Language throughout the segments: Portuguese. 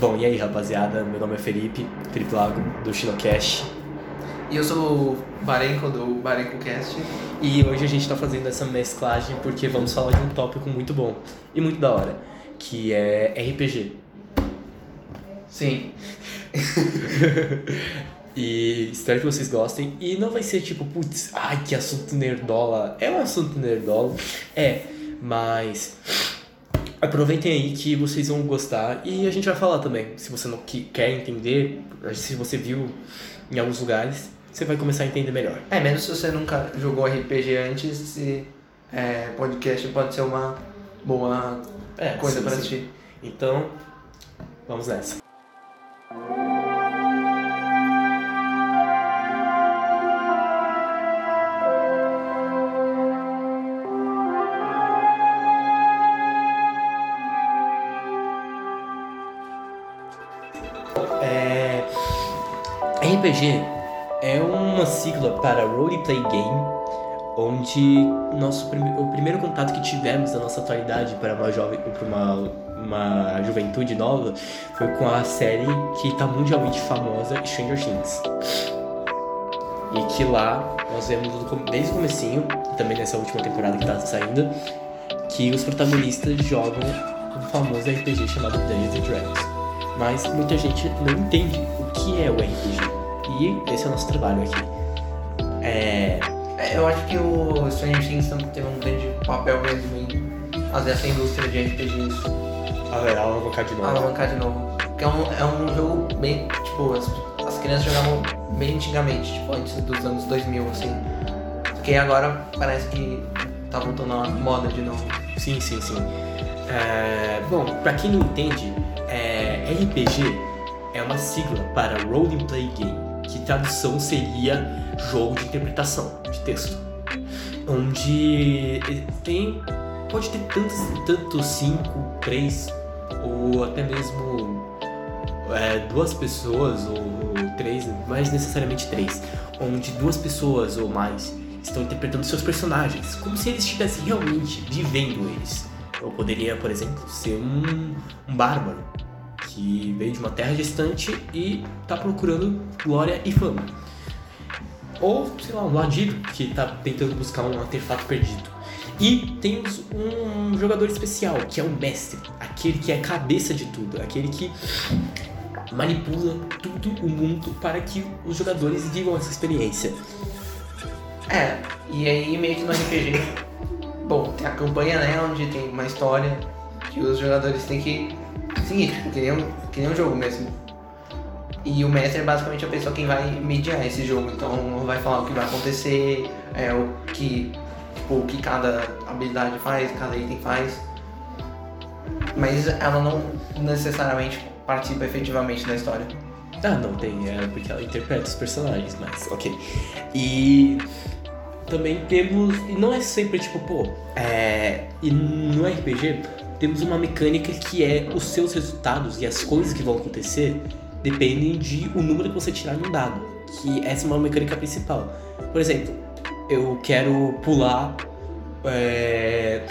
Bom, e aí rapaziada, meu nome é Felipe, Felipe Lago, do Shinocast. E eu sou o Barenco do Barenco Cast. E hoje a gente tá fazendo essa mesclagem porque vamos falar de um tópico muito bom e muito da hora, que é RPG. Sim. e espero que vocês gostem. E não vai ser tipo, putz, ai que assunto nerdola. É um assunto nerdola, é, mas aproveitem aí que vocês vão gostar e a gente vai falar também. Se você não que, quer entender, se você viu em alguns lugares, você vai começar a entender melhor. É, mesmo se você nunca jogou RPG antes, esse é, podcast pode ser uma boa É, coisa para assistir. Então, vamos nessa. RPG é uma sigla para Roleplay Game, onde nosso o primeiro contato que tivemos da nossa atualidade para uma jovem para uma, uma juventude nova foi com a série que está mundialmente famosa Stranger Things. E que lá nós vemos desde o comecinho, também nessa última temporada que está saindo, que os protagonistas jogam um famoso RPG chamado Dungeons Dragons. Mas muita gente não entende o que é o RPG. E esse é o nosso trabalho aqui. É, É, eu acho que o Stranger Things também teve um grande papel mesmo em fazer essa indústria de RPGs a ver, alavancar de novo. alavancar de novo. Porque é um, é um jogo bem, tipo, as, as crianças jogavam bem antigamente, tipo, antes dos anos 2000, assim. Porque agora parece que tá voltando à moda de novo. Sim, sim, sim. É, bom, pra quem não entende, é, RPG é uma sigla para Role Play Game, que tradução seria jogo de interpretação de texto, onde tem pode ter tantos, tanto cinco, três ou até mesmo é, duas pessoas ou três, mais necessariamente três, onde duas pessoas ou mais estão interpretando seus personagens, como se eles estivessem realmente vivendo eles. Eu poderia, por exemplo, ser um, um bárbaro que veio de uma terra distante e está procurando glória e fama. Ou, sei lá, um ladino que está tentando buscar um artefato perdido. E temos um jogador especial, que é o mestre, aquele que é a cabeça de tudo, aquele que manipula tudo o mundo para que os jogadores vivam essa experiência. É, e aí meio que no RPG, bom, tem a campanha, né, onde tem uma história que os jogadores têm que seguir, tipo, que nem um, que nem um jogo mesmo. E o mestre é basicamente a pessoa quem vai mediar esse jogo, então vai falar o que vai acontecer, é, o que, tipo, o que cada habilidade faz, cada item faz. Mas ela não necessariamente participa efetivamente da história. Ah, não tem, é porque ela interpreta os personagens, mas ok. E também temos. E não é sempre tipo, pô, é. E no RPG temos uma mecânica que é os seus resultados e as coisas que vão acontecer dependem de o número que você tirar em um dado. Que essa é uma mecânica principal. Por exemplo, eu quero pular é,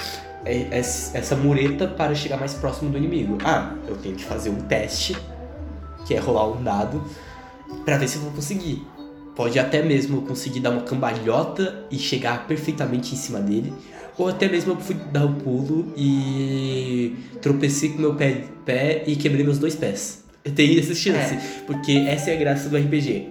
essa mureta para chegar mais próximo do inimigo. Ah, eu tenho que fazer um teste que é rolar um dado, pra ver se eu vou conseguir. Pode até mesmo conseguir dar uma cambalhota e chegar perfeitamente em cima dele, ou até mesmo eu fui dar o pulo e tropecei com meu pé, pé e quebrei meus dois pés. Tem essa chance, porque essa é a graça do RPG.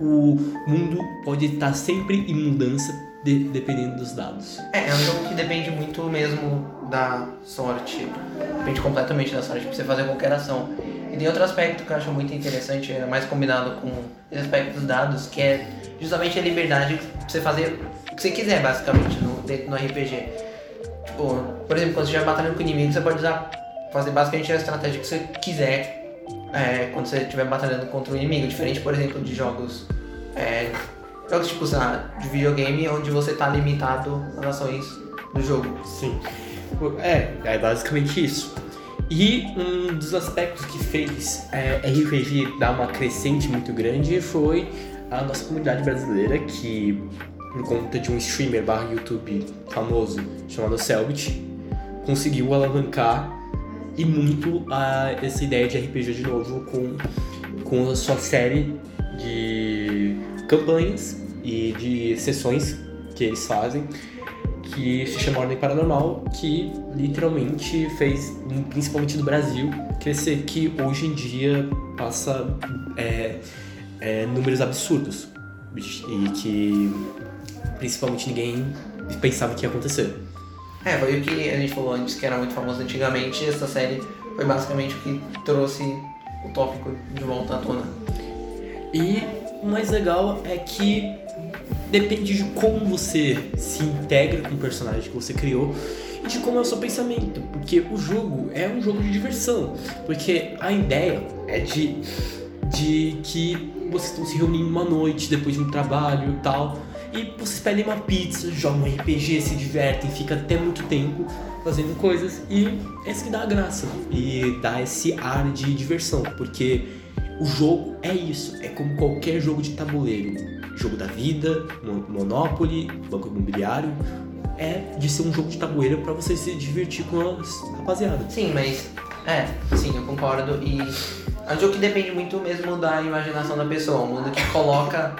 O mundo pode estar sempre em mudança de- dependendo dos dados. É, é um jogo que depende muito mesmo da sorte. Depende completamente da sorte pra você fazer qualquer ação. E tem outro aspecto que eu acho muito interessante, mais combinado com esse aspecto dos dados, que é justamente a liberdade pra você fazer o que você quiser, basicamente, no, dentro do RPG. Tipo, por exemplo, quando você estiver batalhando com o inimigo, você pode usar, fazer basicamente a estratégia que você quiser é, quando você estiver batalhando contra o inimigo. Diferente, por exemplo, de jogos. É, jogos tipo, sei lá, de videogame, onde você tá limitado nas ações do jogo. Sim. É, é basicamente isso. E um dos aspectos que fez é, RPG dar uma crescente muito grande foi a nossa comunidade brasileira, que por conta de um streamer barra YouTube famoso chamado Selbit, conseguiu alavancar e muito a essa ideia de RPG de novo com, com a sua série de campanhas e de sessões que eles fazem que se chama Ordem Paranormal, que literalmente fez, principalmente no Brasil, crescer, que hoje em dia passa é, é, números absurdos e que principalmente ninguém pensava que ia acontecer. É, foi o que a gente falou antes, que era muito famoso antigamente, essa série foi basicamente o que trouxe o tópico de volta à tona. E o mais legal é que depende de como você se integra com o personagem que você criou e de como é o seu pensamento, porque o jogo é um jogo de diversão, porque a ideia é de, de que vocês estão se reunindo uma noite depois de um trabalho e tal, e vocês pedem uma pizza, jogam um RPG, se divertem, fica até muito tempo fazendo coisas e é isso que dá a graça e dá esse ar de diversão, porque o jogo é isso, é como qualquer jogo de tabuleiro jogo da vida, Monopoly, Banco Imobiliário, é de ser um jogo de tabuleiro para você se divertir com as rapaziadas. Sim, mas é, sim, eu concordo e é um jogo que depende muito mesmo da imaginação da pessoa, um mundo que coloca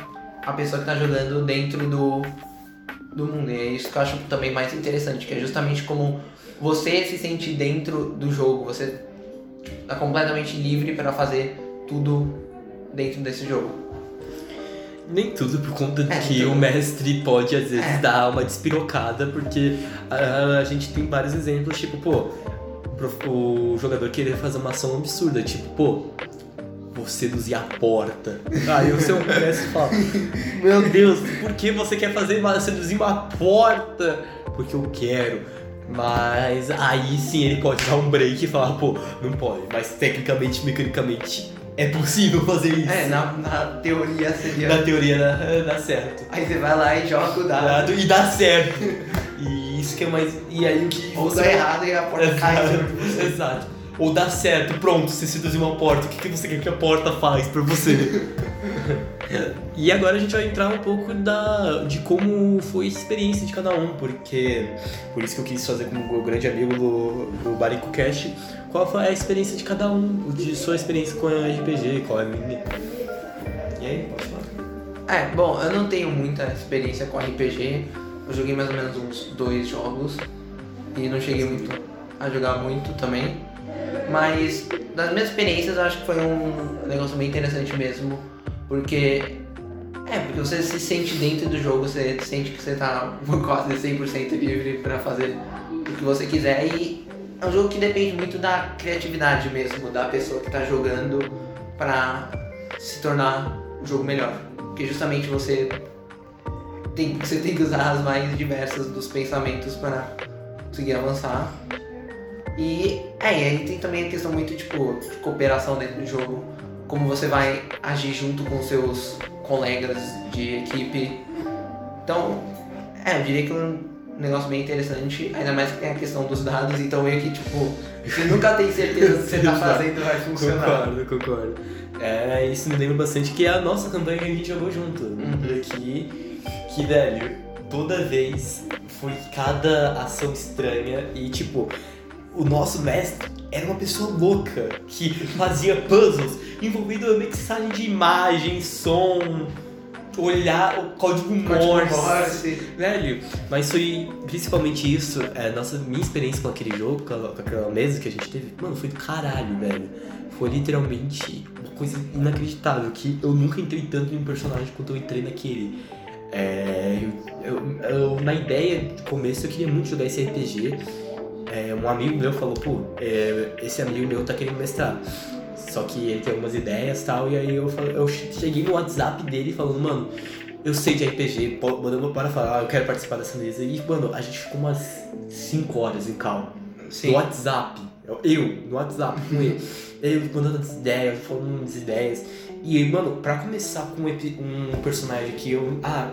a pessoa que tá jogando dentro do do mundo. E é isso que eu acho também mais interessante, que é justamente como você se sente dentro do jogo, você tá completamente livre para fazer tudo dentro desse jogo nem tudo por conta de é, que então... o mestre pode às vezes é. dar uma despirocada, porque a, a, gente tem vários exemplos, tipo, pô, o jogador querer fazer uma ação absurda, tipo, pô, vou seduzir a porta. Aí o seu mestre fala, meu Deus, por que você quer fazer seduzir uma porta? Porque eu quero. Mas aí sim ele pode dar um break e falar, pô, não pode, mas tecnicamente, mecanicamente é possível fazer isso. É, na, na teoria seria. Na teoria dá, dá certo. Aí você vai lá e joga o dado. dado e dá certo. e isso que é mais. E aí o que. Ou dá errado e a porta Exato. cai. Exato. Ou dá certo, pronto, você seduziu uma porta, o que, que você quer que a porta faz pra você? e agora a gente vai entrar um pouco da, de como foi a experiência de cada um, porque por isso que eu quis fazer com o meu grande amigo do, do Barico Cash, qual foi a experiência de cada um, de sua experiência com RPG, qual é a minha. E aí, pode falar? É, bom, eu não tenho muita experiência com RPG, eu joguei mais ou menos uns dois jogos e não cheguei muito a jogar muito também. Mas das minhas experiências eu acho que foi um negócio bem interessante mesmo porque. É, porque você se sente dentro do jogo, você sente que você tá quase 100% livre para fazer o que você quiser e é um jogo que depende muito da criatividade mesmo, da pessoa que tá jogando para se tornar o jogo melhor. Porque justamente você tem, você tem que usar as mais diversas dos pensamentos para conseguir avançar. E é, e aí tem também a questão muito tipo de cooperação dentro do jogo como você vai agir junto com seus colegas de equipe. Então, é, eu diria que é um negócio bem interessante, ainda mais que tem a questão dos dados, então meio que tipo, você nunca tem certeza que você tá fazendo vai funcionar. Concordo, concordo. É, isso me lembra bastante que é a nossa campanha que a gente jogou junto. Uhum. Que, que, velho, toda vez foi cada ação estranha e tipo, o nosso mestre era uma pessoa louca que fazia puzzles envolvendo a mixagem de imagem, som, olhar o código Morse, Morse. Velho, mas foi principalmente isso, é, nossa, minha experiência com aquele jogo, com, com aquela mesa que a gente teve, mano, foi do caralho, velho. Foi literalmente uma coisa inacreditável, que eu nunca entrei tanto em um personagem quanto eu entrei naquele. É, eu, eu, eu, na ideia, do começo, eu queria muito jogar esse RPG, é, um amigo meu falou, pô, é, esse amigo meu tá querendo mestrar. Só que ele tem algumas ideias e tal, e aí eu, eu cheguei no WhatsApp dele falando, mano, eu sei de RPG, mandando para falar, eu quero participar dessa mesa. E, mano, a gente ficou umas 5 horas em cal. No WhatsApp. Eu, no WhatsApp com ele. ele mandando as ideias, falando as ideias. E, mano, pra começar com um personagem que eu. Ah,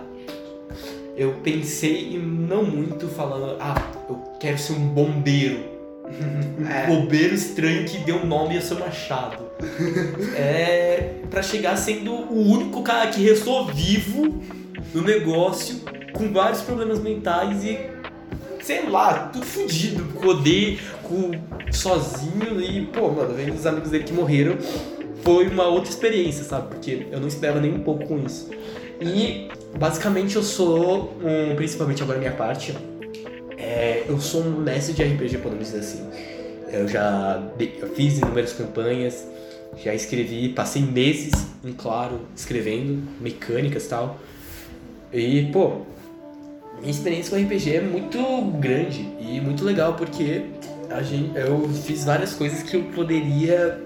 eu pensei e não muito falando, ah, eu quero ser um bombeiro. É. Um bombeiro estranho que deu nome ao seu machado. é para chegar sendo o único cara que restou vivo no negócio, com vários problemas mentais e sei lá, tudo fudido, com odeio, com sozinho e, pô, mano, vendo os amigos dele que morreram, foi uma outra experiência, sabe? Porque eu não esperava nem um pouco com isso. E basicamente eu sou um, principalmente agora minha parte, é, eu sou um mestre de RPG, podemos dizer assim. Eu já eu fiz inúmeras campanhas, já escrevi, passei meses em claro escrevendo mecânicas e tal. E, pô, minha experiência com RPG é muito grande e muito legal porque a gente, eu fiz várias coisas que eu poderia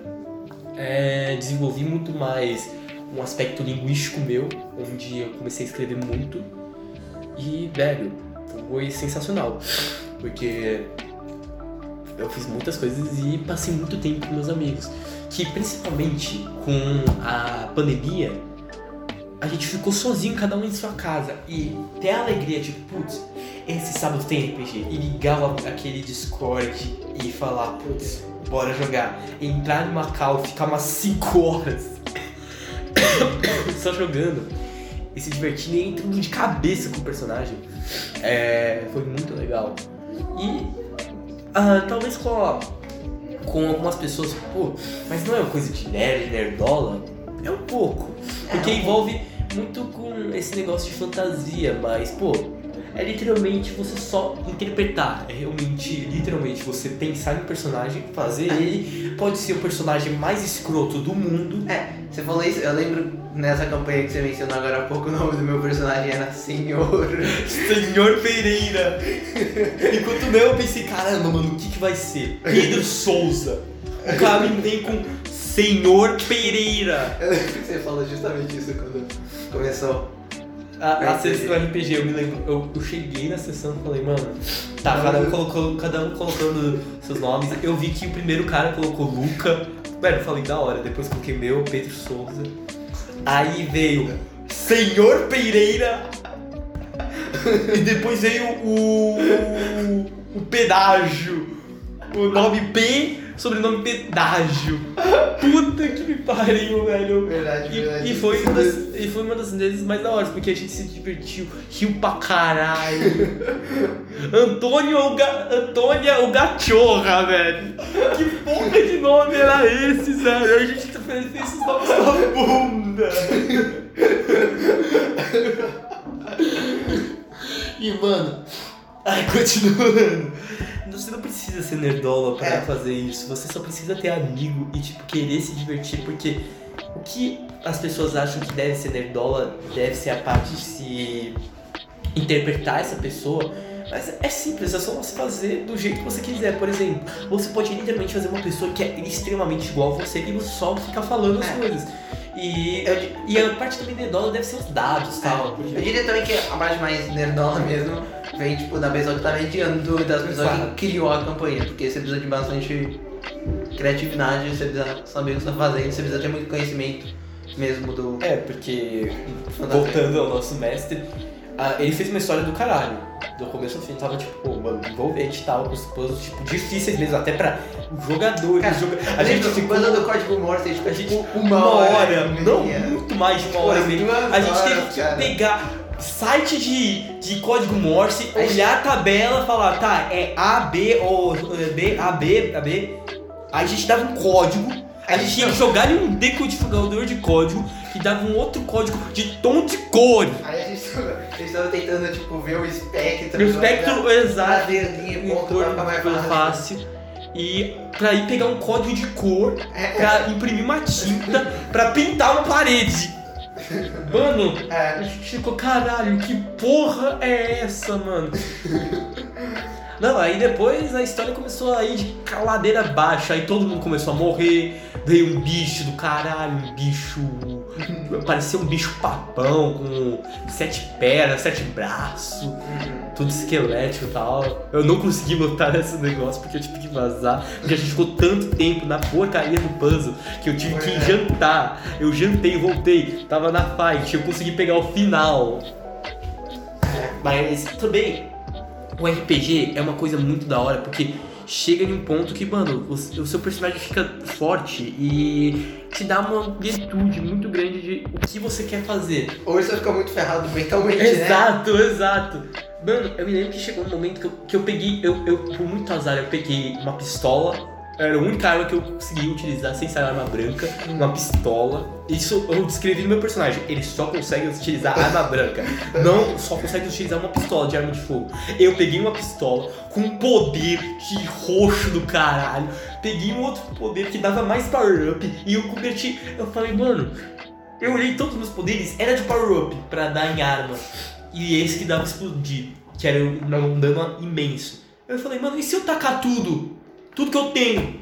é, desenvolver muito mais um aspecto linguístico meu, onde eu comecei a escrever muito. E, velho, foi sensacional. Porque eu fiz muitas coisas e passei muito tempo com meus amigos. Que principalmente com a pandemia, a gente ficou sozinho, cada um em sua casa. E ter a alegria, tipo, putz, esse sábado tem RPG. E ligar aquele Discord e falar, putz, bora jogar. Entrar numa call, ficar umas 5 horas só jogando e se divertindo e entrando de cabeça com o personagem. É, foi muito legal. E uh, talvez com, com algumas pessoas, pô, mas não é uma coisa de nerd, nerdola? É um pouco. Porque é envolve muito com esse negócio de fantasia, mas, pô, é literalmente você só interpretar. É realmente, literalmente, você pensar em um personagem, fazer é. ele. Pode ser o personagem mais escroto do mundo. É, você falou isso, eu lembro nessa campanha que você mencionou agora há pouco, o nome do meu personagem era Senhor. Senhor Pereira. Enquanto o meu eu pensei, caramba, mano, o que, que vai ser? Pedro Souza. O cara me vem com Senhor Pereira. Eu lembro que você falou justamente isso quando começou a, a sessão do RPG, eu me lembro, eu, eu cheguei na sessão e falei, mano, tá, cada um, colocou, cada um colocando seus nomes. Eu vi que o primeiro cara colocou Luca. Mano, eu falei, da hora, depois coloquei meu, Pedro Souza. Aí veio Senhor Pereira. e depois veio o, o, o pedágio. O nome P sobrenome Pedágio. Puta que me pariu, velho. Verdade, e, verdade. E foi, uma das, e foi uma das vezes mais da hora, porque a gente se divertiu, riu pra caralho. Antônio o ga, Antônia o Gachorra, velho. Que porra de nome era esse, velho? A gente fez esses nomes na bunda. E, mano, ai, continuando você não precisa ser nerdola pra é. fazer isso. Você só precisa ter amigo e, tipo, querer se divertir, porque o que as pessoas acham que deve ser nerdola deve ser a parte de se interpretar essa pessoa. Mas é simples, é só você fazer do jeito que você quiser. Por exemplo, você pode literalmente fazer uma pessoa que é extremamente igual a você e você só ficar falando as é. coisas. E, eu, e a parte também nerdola deve ser os dados e tal. É. Eu diria também que a parte mais nerdola mesmo vem tipo da pessoa que tá mediando das pessoas Exato. que criou a campanha. Porque você precisa de bastante criatividade, você precisa saber o que você tá fazendo, você precisa ter muito conhecimento mesmo do. É, porque voltando ao nosso mestre, ele fez uma história do caralho do começo ao fim tava, tipo, pô, envolvente e tal, os puzzles, tipo, difíceis mesmo, até pra jogadores. Cara, joga... A gente ficou... do código Morse, tipo, a gente, tipo, uma, uma hora, hora não muito mais de uma hora mesmo. A gente teve que cara. pegar site de, de código Morse, olhar a tabela, falar, tá, é A, B, ou B, A, B, A, B. Aí a gente dava um código, a gente tinha que jogar em um decodificador de código que dava um outro código de tom de cor. Aí a gente estava tentando tipo, ver o espectro. O espectro pra, exato. Pra ponto cor, mais fácil. fácil. E pra ir pegar um código de cor, é. pra imprimir uma tinta, pra pintar uma parede. Mano, é. a gente ficou, caralho, que porra é essa, mano? Não, aí depois a história começou a ir de caladeira baixa, aí todo mundo começou a morrer, veio um bicho do caralho, um bicho. parecia um bicho papão com sete pernas, sete braços, tudo esquelético e tal. Eu não consegui lutar nesse negócio porque eu tive que vazar, porque a gente ficou tanto tempo na porcaria do puzzle que eu tive que ir jantar. Eu jantei, voltei, tava na fight, eu consegui pegar o final. Mas também o RPG é uma coisa muito da hora, porque chega em um ponto que, mano, o, o seu personagem fica forte e te dá uma amplitude muito grande de o que você quer fazer. Ou você fica muito ferrado mentalmente, exato, né? Exato, exato. Mano, eu me lembro que chegou um momento que eu, que eu peguei, eu, eu, por muito azar, eu peguei uma pistola. Era a única arma que eu consegui utilizar sem ser arma branca, uma pistola. Isso eu descrevi no meu personagem. Ele só consegue utilizar arma branca. Não só consegue utilizar uma pistola de arma de fogo. Eu peguei uma pistola com poder de roxo do caralho. Peguei um outro poder que dava mais power up e eu converti. Eu falei, mano, eu olhei todos os meus poderes, era de power up pra dar em arma. E esse que dava explodir, que era um dano imenso. Eu falei, mano, e se eu tacar tudo? Tudo que eu tenho?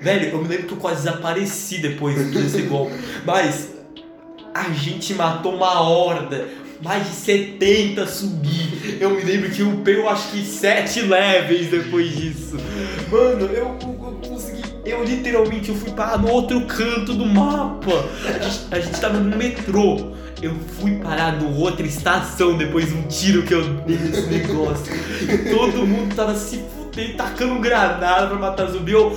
Velho, eu me lembro que eu quase desapareci depois desse golpe. Mas a gente matou uma horda. Mais de 70 subir. Eu me lembro que eu peguei, eu acho que 7 levels depois disso. Mano, eu, eu consegui. Eu literalmente eu fui parar no outro canto do mapa. A gente, a gente tava no metrô. Eu fui parar no outra estação depois de um tiro que eu dei nesse negócio. E todo mundo tava se fudendo, tacando granada pra matar zumbi. Eu.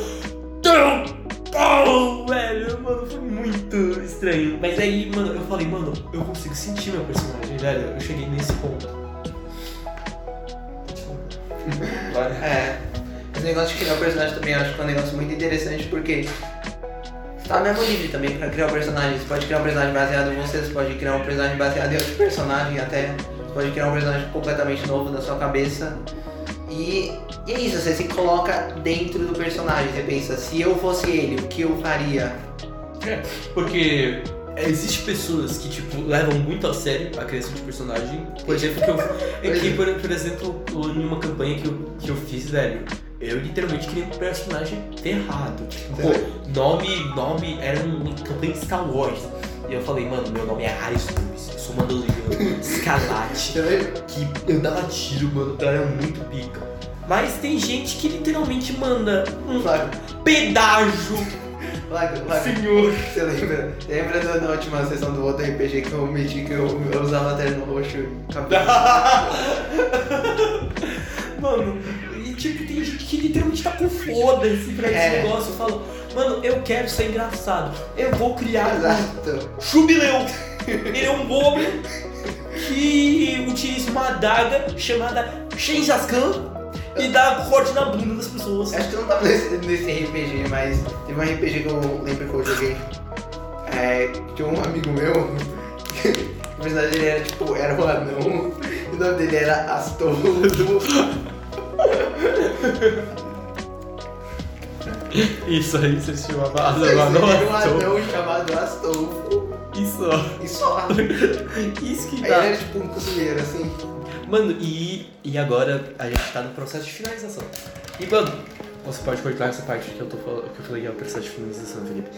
Tum! Pum! Velho, mano, foi muito estranho. Mas aí, mano, eu falei, mano, eu consigo sentir meu personagem, velho. Eu cheguei nesse ponto. É. Esse negócio de criar o personagem também eu acho que é um negócio muito interessante porque tá mesmo livre também pra criar um personagem. Você pode criar um personagem baseado em você, você pode criar um personagem baseado em outro personagem até. Você pode criar um personagem completamente novo na sua cabeça. E, e é isso, você se coloca dentro do personagem. Você pensa, se eu fosse ele, o que eu faria? É, porque existe pessoas que, tipo, levam muito a sério a criação de personagem. Por exemplo, que eu. Que, por, por exemplo, em uma campanha que eu, que eu fiz, velho, eu literalmente criei um personagem errado. Tipo, pô, nome, nome era uma campanha de Star Wars. E eu falei, mano, meu nome é Harry Stubbs, eu sou Mandaloriano, Escalate, que eu dava tiro, mano, eu era muito pica. Mas tem gente que literalmente manda um Flávio, pedágio, Flávio, Flávio. senhor. Você lembra? Lembra da- na última sessão do outro RPG que eu meti que eu, eu usava terno roxo cabelo? Mano, e tipo, tem gente que literalmente tá com foda-se pra esse É. negócio. Eu falo, mano, eu quero ser engraçado. Eu vou criar um Exato. Jubileu. Ele é um goblin que utiliza uma adaga chamada Shenjaskan e dá corte na bunda das pessoas. Acho que não tava nesse, nesse RPG, mas teve um RPG que eu lembro que eu joguei. É, tinha um amigo meu, que na verdade ele era tipo, era um anão, e o nome dele era Astolfo. Isso aí se chamava era um anão chamado Astolfo. Isso. E só. Isso que Aí dá. ele era tipo um cozinheiro, assim. Mano, e, e agora a gente tá no processo de finalização. E mano, você pode cortar essa parte que eu, tô, que eu falei que é o processo de finalização, Felipe.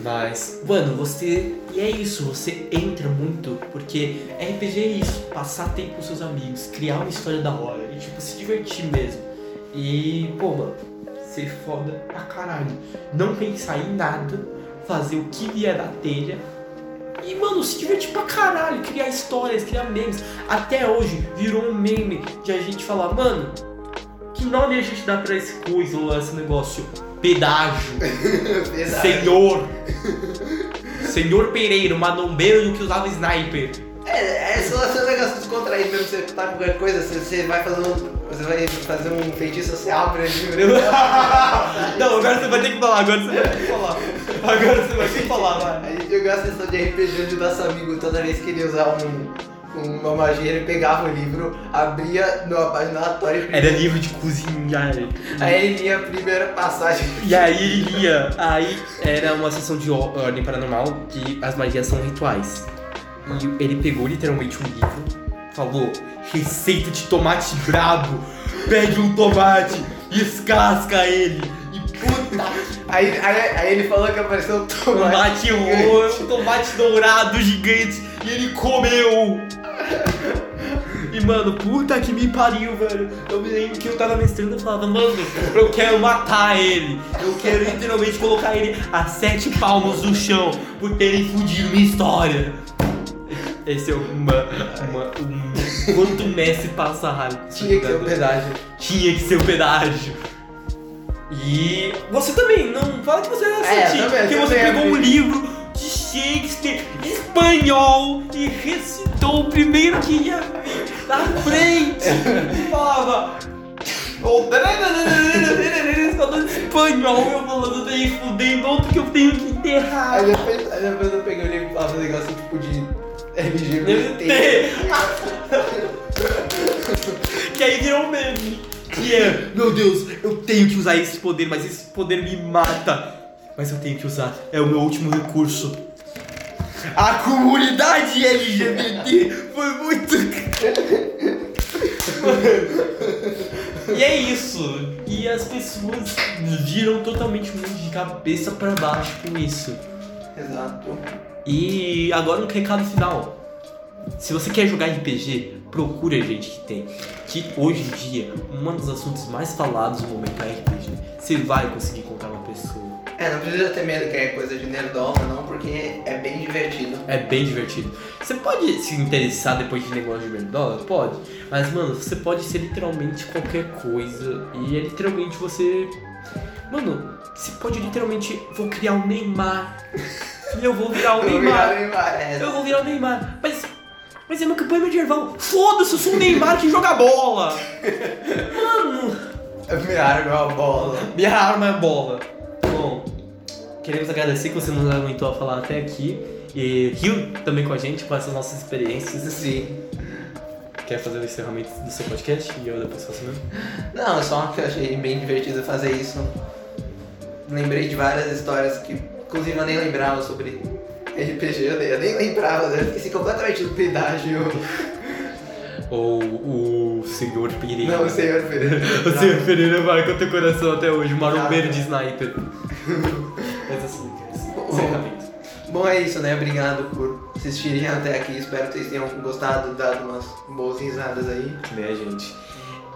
Mas, mano, você. E é isso, você entra muito, porque RPG é isso, passar tempo com seus amigos, criar uma história da hora e tipo, se divertir mesmo. E, pô, mano, ser foda pra caralho. Não pensar em nada, fazer o que vier da telha e, mano, se divertir pra caralho, criar histórias, criar memes. Até hoje virou um meme de a gente falar, mano, que nome a gente dá pra esse coisa ou esse negócio? Pedágio, senhor, senhor Pereira, manombeiro que usava sniper. É, é só ser um negócio descontraído mesmo, você tá com qualquer coisa, você, você vai fazer um. Você vai fazer um feitiço, você abre ali. Não, agora você vai ter que falar, agora você vai ter que falar. Agora você vai ter que falar, vai. A gente jogou a sessão de RPG onde o nosso amigo, toda vez que ele usar um, uma magia, ele pegava o livro, abria numa página aleatória. Era livro de cozinhar. Aí ele lia a primeira passagem. E aí ele ia. Aí era uma sessão de or- ordem paranormal que as magias são rituais. E ele pegou literalmente um livro, falou: receita de tomate brabo. Pegue um tomate, descasca ele. E puta Aí, aí, aí ele falou que apareceu um tomate. tomate roxo, tomate dourado gigante. E ele comeu. E mano, puta que me pariu, velho. Eu me lembro que eu tava mestrando e falava, mano, eu quero matar ele. Eu quero literalmente colocar ele a sete palmos do chão por terem fudido minha história. Esse é uma. uma um, quanto o Messi passa raiva. Tinha que ser um pedágio. Tinha que ser o pedágio. E você também, não fala que você era É, assim, eu também, que você pegou um livro de Shakespeare espanhol e recitou o primeiro que ia vir na frente! Falava. Falando espanhol, eu falando daí fudendo outro que eu tenho que enterrar. Aí depois, aí depois eu peguei e falava um negócio tipo de LGBT. que aí virou um meme. Que é, meu Deus, eu tenho que usar esse poder, mas esse poder me mata. Mas eu tenho que usar, é o meu último recurso. A comunidade LGBT foi muito. e é isso. E as pessoas viram totalmente o mundo de cabeça pra baixo com isso. Exato. E agora um recado final. Se você quer jogar RPG, procure a gente que tem. Que hoje em dia, um dos assuntos mais falados no momento é RPG. Você vai conseguir encontrar uma pessoa. É, não precisa ter medo que é coisa de nerdola, não, porque é bem divertido. É bem divertido. Você pode se interessar depois de negócio de nerdola? Pode. Mas, mano, você pode ser literalmente qualquer coisa. E é literalmente você. Mano, você pode literalmente. Vou criar um Neymar. E eu vou virar o Neymar. é. Eu vou virar o Neymar. Mas. Mas é uma campanha medieval. Foda-se, eu sou o Neymar que joga bola. Mano. Minha arma é uma bola. Minha arma é bola. Bom, queremos agradecer que você nos aguentou a falar até aqui. E riu também com a gente com essas nossas experiências. Sim. Quer fazer o encerramento do seu podcast? E eu depois faço mesmo? Não, é só que eu achei bem divertido fazer isso. Lembrei de várias histórias que, inclusive, eu nem lembrava sobre RPG, eu nem, eu nem lembrava, né? esqueci completamente do pedágio. Ou o Senhor Pereira. Não, o senhor Pereira. O Senhor Pereira marca o teu coração até hoje. Marombeiro de sniper. Mas assim, encerramento. Bom, é isso, né? Obrigado por assistirem até aqui. Espero que vocês tenham gostado, dado umas boas risadas aí. Né, gente?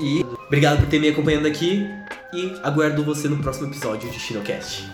E obrigado por ter me acompanhando aqui. E aguardo você no próximo episódio de Shinocast.